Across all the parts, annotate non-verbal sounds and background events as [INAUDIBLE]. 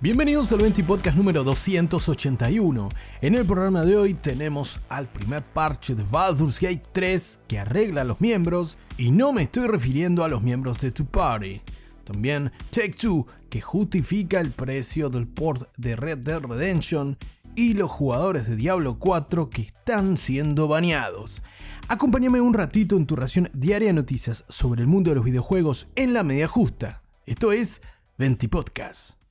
Bienvenidos al 20 Podcast número 281. En el programa de hoy tenemos al primer parche de Baldur's Gate 3 que arregla a los miembros y no me estoy refiriendo a los miembros de tu party. También Take Two que justifica el precio del port de Red Dead Redemption y los jugadores de Diablo 4 que están siendo baneados. Acompáñame un ratito en tu ración diaria de noticias sobre el mundo de los videojuegos en la media justa. Esto es 20 Podcast.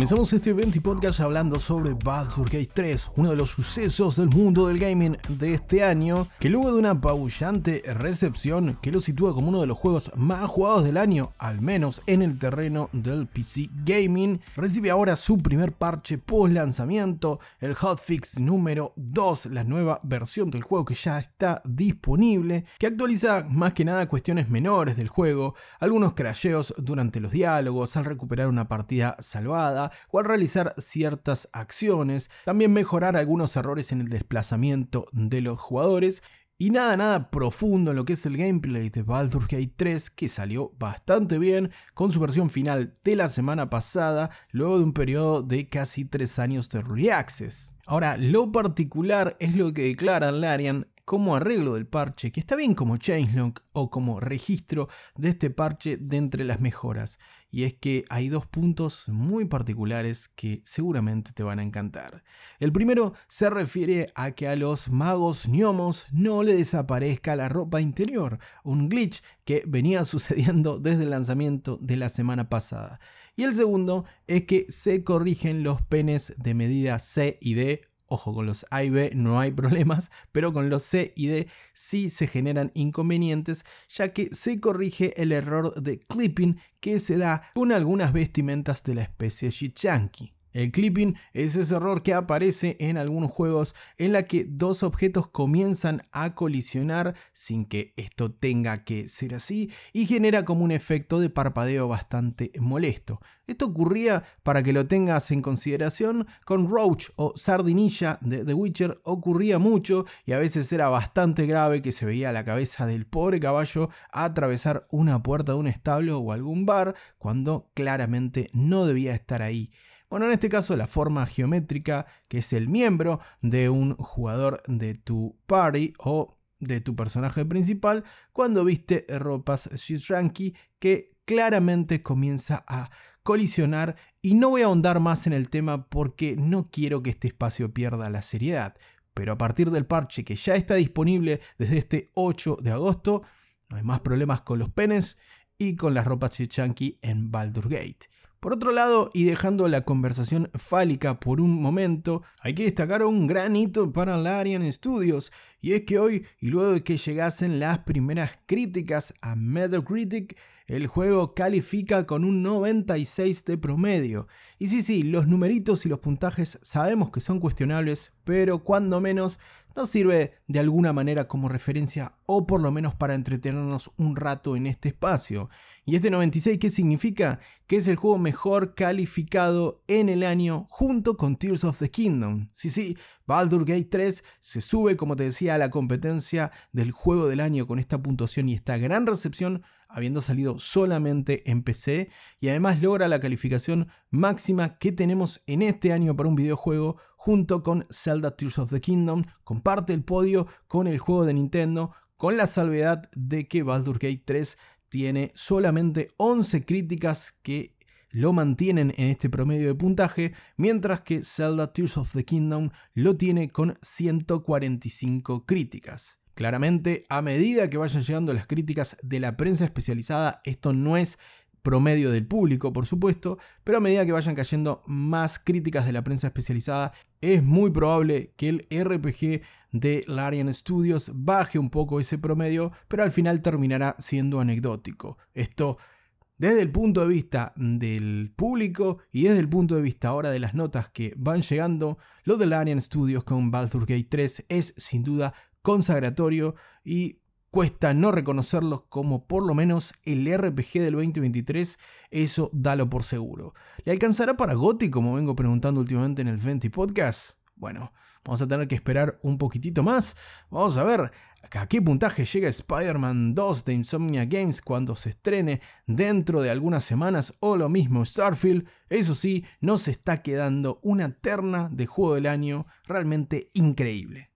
Comenzamos este evento y podcast hablando sobre Baldur's Gate 3, uno de los sucesos del mundo del gaming de este año, que luego de una apabullante recepción que lo sitúa como uno de los juegos más jugados del año, al menos en el terreno del PC gaming, recibe ahora su primer parche post lanzamiento, el hotfix número 2, la nueva versión del juego que ya está disponible, que actualiza más que nada cuestiones menores del juego, algunos crasheos durante los diálogos, al recuperar una partida salvada, o al realizar ciertas acciones, también mejorar algunos errores en el desplazamiento de los jugadores y nada, nada profundo en lo que es el gameplay de Baldur's Gate 3, que salió bastante bien con su versión final de la semana pasada, luego de un periodo de casi 3 años de Reaccess. Ahora, lo particular es lo que declara Larian como arreglo del parche, que está bien como changelog o como registro de este parche de entre las mejoras. Y es que hay dos puntos muy particulares que seguramente te van a encantar. El primero se refiere a que a los magos gnomos no le desaparezca la ropa interior, un glitch que venía [LAUGHS] sucediendo desde el lanzamiento de la semana pasada. Y el segundo es que se corrigen los penes de medida C y D Ojo, con los A y B no hay [LAUGHS] problemas, pero con los C y D sí se generan inconvenientes, ya que se corrige el error de clipping que se da con algunas vestimentas de la especie Shichanki. El clipping es ese error que aparece en algunos juegos en la que dos objetos comienzan a colisionar sin que esto tenga que ser así y genera como un efecto de parpadeo bastante molesto. Esto ocurría, para que lo tengas en consideración, con Roach o Sardinilla de The Witcher ocurría mucho y a veces era bastante grave que se veía la cabeza del pobre caballo atravesar una puerta de un establo o algún bar cuando claramente no debía estar ahí. Bueno, en este caso la forma geométrica, que es el miembro de un jugador de tu party o de tu personaje principal, cuando viste ropas Shizranki que claramente comienza a colisionar y no voy a ahondar más en el tema porque no quiero que este espacio pierda la seriedad. Pero a partir del parche que ya está disponible desde este 8 de agosto, no hay más problemas con los penes y con las ropas Shizranki en Baldur Gate. Por otro lado, y dejando la conversación fálica por un momento, hay que destacar un gran hito para Larian Studios, y es que hoy, y luego de que llegasen las primeras críticas a Metacritic, el juego califica con un 96 de promedio. Y sí, sí, los numeritos y los puntajes sabemos que son cuestionables, pero cuando menos nos sirve de alguna manera como referencia o por lo menos para entretenernos un rato en este espacio. ¿Y este 96 qué significa? Que es el juego mejor calificado en el año junto con Tears of the Kingdom. Sí, sí, Baldur Gate 3 se sube, como te decía, a la competencia del juego del año con esta puntuación y esta gran recepción habiendo salido solamente en PC y además logra la calificación máxima que tenemos en este año para un videojuego junto con Zelda Tears of the Kingdom, comparte el podio con el juego de Nintendo con la salvedad de que Baldur Gate 3 tiene solamente 11 críticas que lo mantienen en este promedio de puntaje, mientras que Zelda Tears of the Kingdom lo tiene con 145 críticas. Claramente, a medida que vayan llegando las críticas de la prensa especializada, esto no es promedio del público, por supuesto, pero a medida que vayan cayendo más críticas de la prensa especializada, es muy probable que el RPG de Larian Studios baje un poco ese promedio, pero al final terminará siendo anecdótico. Esto desde el punto de vista del público y desde el punto de vista ahora de las notas que van llegando, lo de Larian Studios con Baldur's Gate 3 es sin duda consagratorio y cuesta no reconocerlo como por lo menos el RPG del 2023, eso dalo por seguro. ¿Le alcanzará para Gotti como vengo preguntando últimamente en el 20 Podcast? Bueno, vamos a tener que esperar un poquitito más. Vamos a ver. a qué puntaje llega Spider-Man 2 de Insomnia Games cuando se estrene dentro de algunas semanas o lo mismo Starfield, eso sí, nos está quedando una terna de juego del año realmente increíble.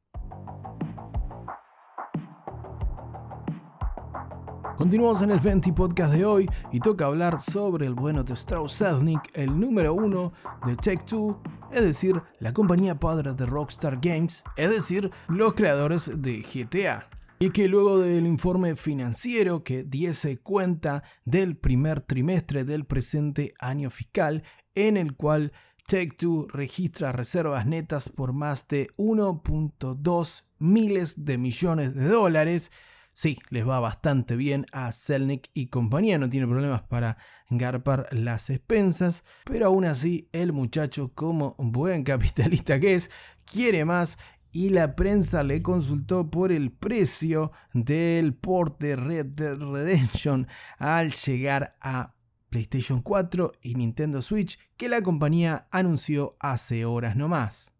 Continuamos en el Venti Podcast de hoy y toca hablar sobre el bueno de Strauss Zelnick, el número uno de Take Two, es decir, la compañía padre de Rockstar Games, es decir, los creadores de GTA. Y que luego del informe financiero que diese cuenta del primer trimestre del presente año fiscal, en el cual Take Two registra reservas netas por más de 1.2 miles de millones de dólares, sí, les va bastante bien a Selnick y compañía, no tiene problemas para garpar las expensas, pero aún así el muchacho como buen [LAUGHS] capitalista que es, quiere más y la prensa le consultó por el precio del port de Red Dead Redemption al llegar a PlayStation 4 y Nintendo Switch que la compañía anunció hace horas nomás.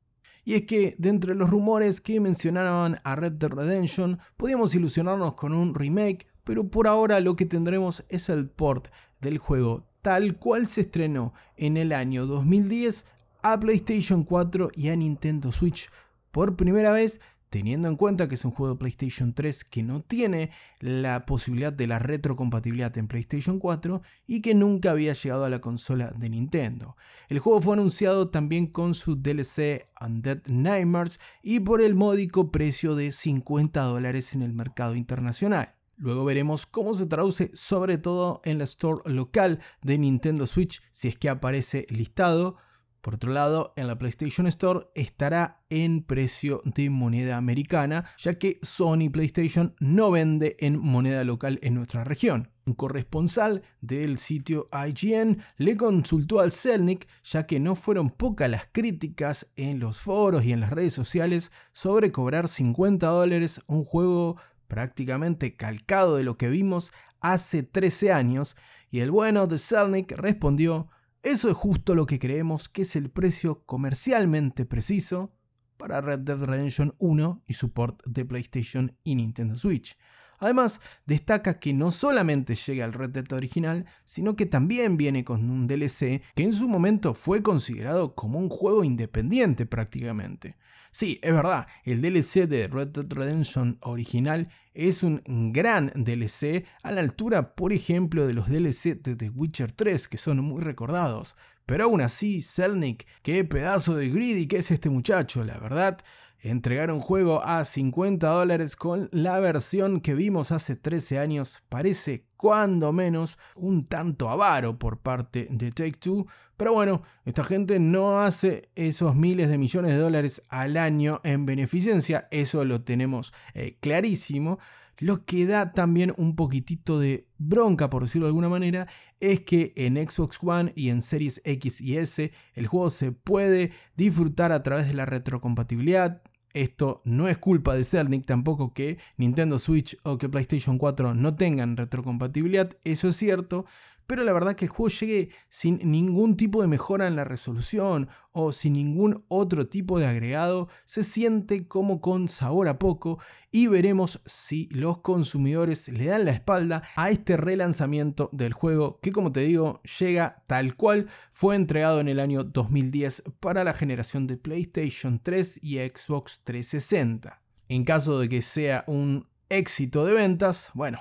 Y es que, de entre los rumores que mencionaban a Red Dead Redemption, podíamos ilusionarnos con un remake, pero por ahora lo que tendremos es el port del juego tal cual se estrenó en el año 2010 a PlayStation 4 y a Nintendo Switch. Por primera vez teniendo en cuenta que es un juego de PlayStation 3 que no tiene la posibilidad de la retrocompatibilidad en PlayStation 4 y que nunca había llegado a la consola de Nintendo. El juego fue anunciado también con su DLC Undead Nightmares y por el módico precio de 50 dólares en el mercado internacional. Luego veremos cómo se traduce sobre todo en la store local de Nintendo Switch si es que aparece listado por otro lado, en la PlayStation Store estará en precio de moneda americana, ya que Sony PlayStation no vende en moneda local en nuestra región. Un corresponsal del sitio IGN le consultó al Selnick, ya que no fueron pocas las críticas en los foros y en las redes sociales sobre cobrar 50 dólares un juego prácticamente calcado de lo que vimos hace 13 años, y el bueno de Selnick respondió eso es justo lo que creemos que es el precio comercialmente preciso para Red Dead Redemption 1 y su port de PlayStation y Nintendo Switch. Además, destaca que no solamente llega al Red Dead original, sino que también viene con un DLC que en su momento fue considerado como un juego independiente prácticamente. Sí, es verdad, el DLC de Red Dead Redemption original es un gran DLC a la altura, por ejemplo, de los DLC de The Witcher 3, que son muy recordados. Pero aún así, Selnick, qué pedazo de greedy que es este muchacho, la verdad, Entregar un juego a 50 dólares con la versión que vimos hace 13 años parece cuando menos un tanto avaro por parte de Take Two, pero bueno, esta gente no hace esos miles de millones de dólares al año en beneficencia, eso lo tenemos eh, clarísimo. Lo que da también un poquitito de bronca, por decirlo de alguna manera, es que en Xbox One y en Series X y S el juego se puede disfrutar a través de la retrocompatibilidad. Esto no es culpa de Cernic tampoco que Nintendo Switch o que PlayStation 4 no tengan retrocompatibilidad, eso es cierto, pero la verdad que el juego llegue sin ningún tipo de mejora en la resolución o sin ningún otro tipo de agregado, se siente como con sabor a poco y veremos si los consumidores le dan la espalda a este relanzamiento del juego que como te digo llega tal cual fue entregado en el año 2010 para la generación de PlayStation 3 y Xbox 360. En caso de que sea un éxito de ventas, bueno,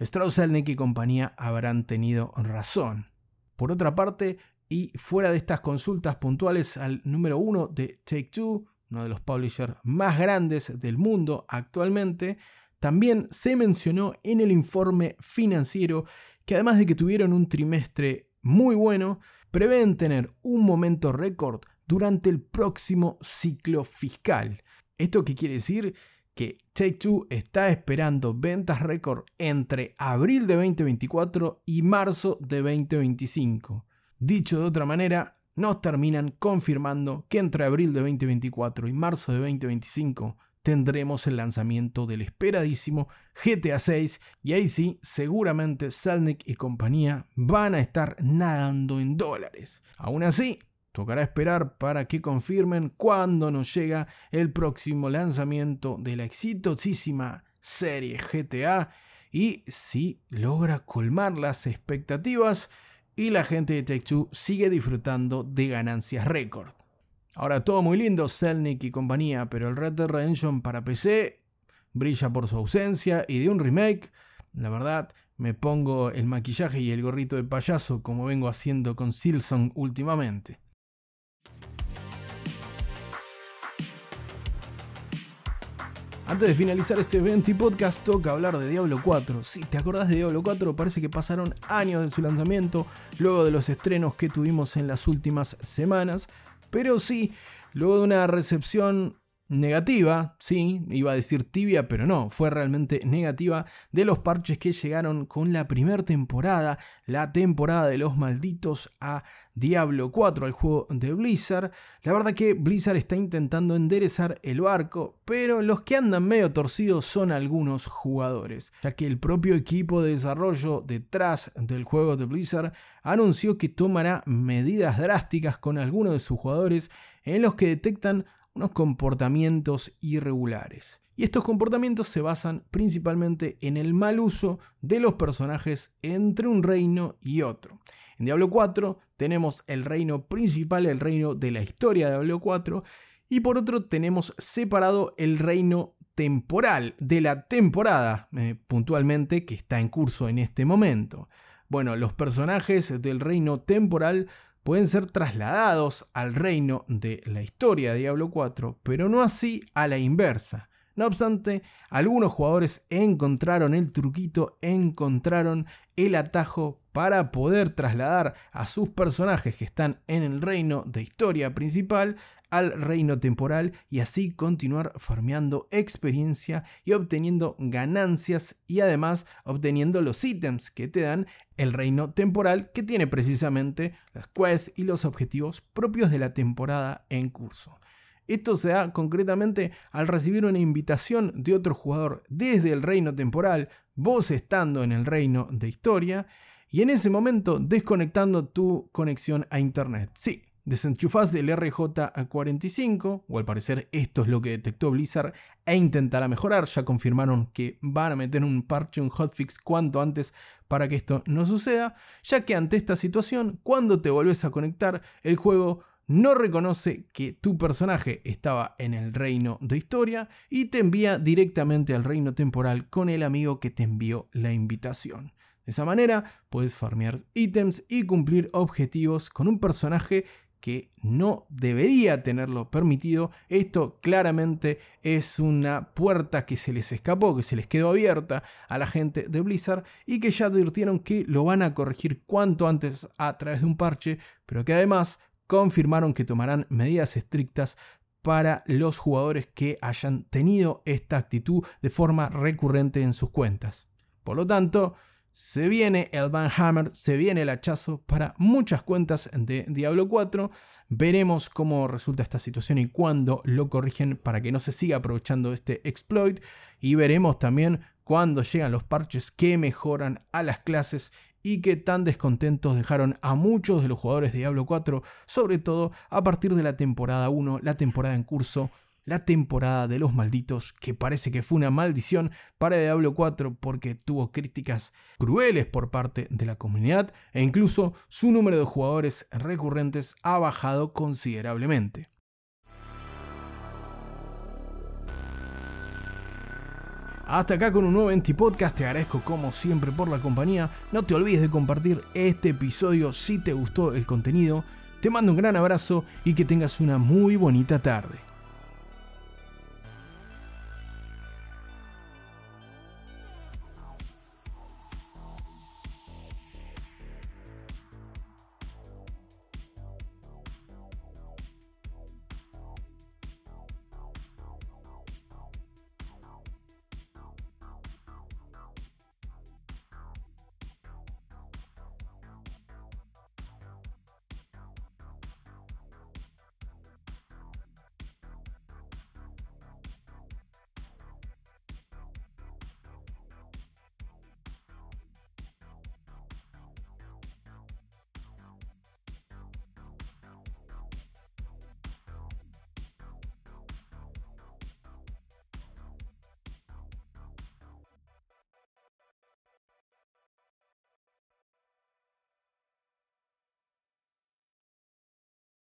Strauss Zelnick y compañía habrán tenido razón. Por otra parte, y fuera de estas consultas puntuales al número uno de Take Two, uno de los publishers más grandes del mundo actualmente, también se mencionó en el informe financiero que además de que tuvieron un trimestre muy bueno, prevén tener un momento récord durante el próximo ciclo fiscal. ¿Esto qué quiere decir? Que Take Two está esperando ventas récord entre abril de 2024 y marzo de 2025. Dicho de otra manera, nos terminan confirmando que entre abril de 2024 y marzo de 2025 tendremos el lanzamiento del esperadísimo GTA 6 y ahí sí, seguramente Selnick y compañía van a estar nadando en dólares. Aún así, tocará esperar para que confirmen cuándo nos llega el próximo lanzamiento de la exitosísima serie GTA y si logra colmar las expectativas y la gente de Take-Two sigue disfrutando de ganancias récord. Ahora todo muy lindo, Selnick y compañía, pero el Red Dead Redemption para PC brilla por su ausencia y de un remake, la verdad, me pongo el maquillaje y el gorrito de payaso como vengo haciendo con Silson últimamente. Antes de finalizar este evento y podcast, toca hablar de Diablo 4. Si te acordás de Diablo 4, parece que pasaron años de su lanzamiento, luego de los estrenos que tuvimos en las últimas semanas. Pero sí, luego de una recepción negativa, sí, iba a decir tibia, pero no, fue realmente negativa de los parches que llegaron con la primera temporada, la temporada de los malditos a Diablo 4, al juego de Blizzard. La verdad que Blizzard está intentando enderezar el barco, pero los que andan medio torcidos son algunos jugadores, ya que el propio equipo de desarrollo detrás del juego de Blizzard anunció que tomará medidas drásticas con algunos de sus jugadores en los que detectan unos comportamientos irregulares. Y estos comportamientos se basan principalmente en el mal uso de los personajes entre un reino y otro. En Diablo 4 tenemos el reino principal, el reino de la historia de Diablo 4, y por otro tenemos separado el reino temporal de la temporada, eh, puntualmente, que está en curso en este momento. Bueno, los personajes del reino temporal pueden ser trasladados al reino de la historia de Diablo 4, pero no así a la inversa. No obstante, algunos jugadores encontraron el truquito, encontraron el atajo para poder trasladar a sus personajes que están en el reino de historia principal al reino temporal y así continuar farmeando experiencia y obteniendo ganancias y además obteniendo los ítems que te dan el reino temporal que tiene precisamente las quests y los objetivos propios de la temporada en curso. Esto se da concretamente al recibir una invitación de otro jugador desde el reino temporal, vos estando en el reino de historia, y en ese momento desconectando tu conexión a internet. Sí, desenchufás el RJ45, o al parecer esto es lo que detectó Blizzard, e intentará mejorar. Ya confirmaron que van a meter un parche, un hotfix cuanto antes para que esto no suceda, ya que ante esta situación, cuando te volvés a conectar, el juego no reconoce que tu personaje estaba en el reino de historia y te envía directamente al reino temporal con el amigo que te envió la invitación. De esa manera puedes farmear ítems y cumplir objetivos con un personaje que no debería tenerlo permitido. Esto claramente es una puerta que se les escapó, que se les quedó abierta a la gente de Blizzard y que ya advirtieron que lo van a corregir cuanto antes a través de un parche, pero que además confirmaron que tomarán medidas estrictas para los jugadores que hayan tenido esta actitud de forma recurrente en sus cuentas. Por lo tanto, se viene el Van Hammer, se viene el hachazo para muchas cuentas de Diablo 4. Veremos cómo resulta esta situación y cuándo lo corrigen para que no se siga aprovechando este exploit. Y veremos también cuándo llegan los parches que mejoran a las clases y que tan descontentos dejaron a muchos de los jugadores de Diablo 4, sobre todo a partir de la temporada 1, la temporada en curso la temporada de los malditos, que parece que fue una maldición para Diablo 4 porque tuvo críticas crueles por parte de la comunidad e incluso su número de jugadores recurrentes ha bajado considerablemente. Hasta acá con un nuevo Enti Podcast, te agradezco como siempre por la compañía, no te olvides de compartir este episodio si te gustó el contenido, te mando un gran abrazo y que tengas una muy bonita tarde.